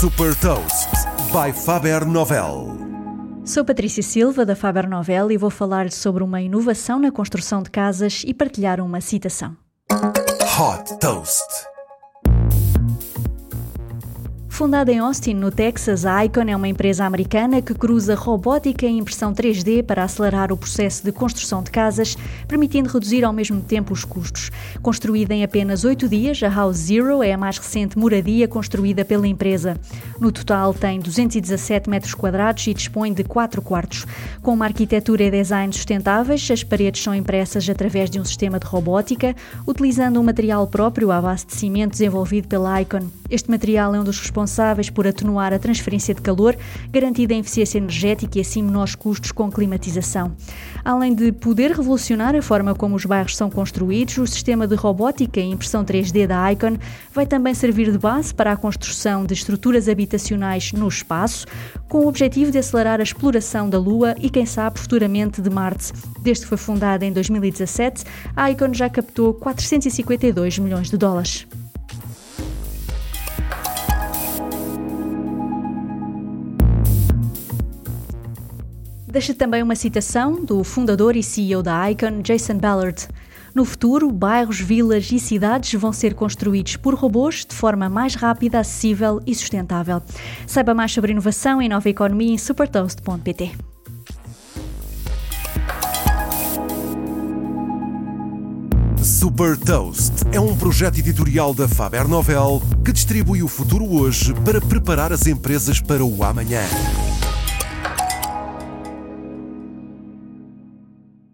Super Toast by Faber Novel. Sou Patrícia Silva da Faber Novel e vou falar sobre uma inovação na construção de casas e partilhar uma citação. Hot Toast. Fundada em Austin, no Texas, a Icon é uma empresa americana que cruza robótica e impressão 3D para acelerar o processo de construção de casas, permitindo reduzir ao mesmo tempo os custos. Construída em apenas oito dias, a House Zero é a mais recente moradia construída pela empresa. No total, tem 217 metros quadrados e dispõe de quatro quartos. Com uma arquitetura e design sustentáveis, as paredes são impressas através de um sistema de robótica, utilizando um material próprio à base de cimento desenvolvido pela Icon. Este material é um dos responsáveis responsáveis por atenuar a transferência de calor, garantida a eficiência energética e assim menores custos com climatização. Além de poder revolucionar a forma como os bairros são construídos, o sistema de robótica e impressão 3D da Icon vai também servir de base para a construção de estruturas habitacionais no espaço, com o objetivo de acelerar a exploração da Lua e, quem sabe, futuramente de Marte. Desde que foi fundada em 2017, a Icon já captou 452 milhões de dólares. Deixa também uma citação do fundador e CEO da Icon, Jason Ballard. No futuro, bairros, vilas e cidades vão ser construídos por robôs de forma mais rápida, acessível e sustentável. Saiba mais sobre inovação e nova economia em supertoast.pt. Super Toast é um projeto editorial da Faber Novel que distribui o futuro hoje para preparar as empresas para o amanhã.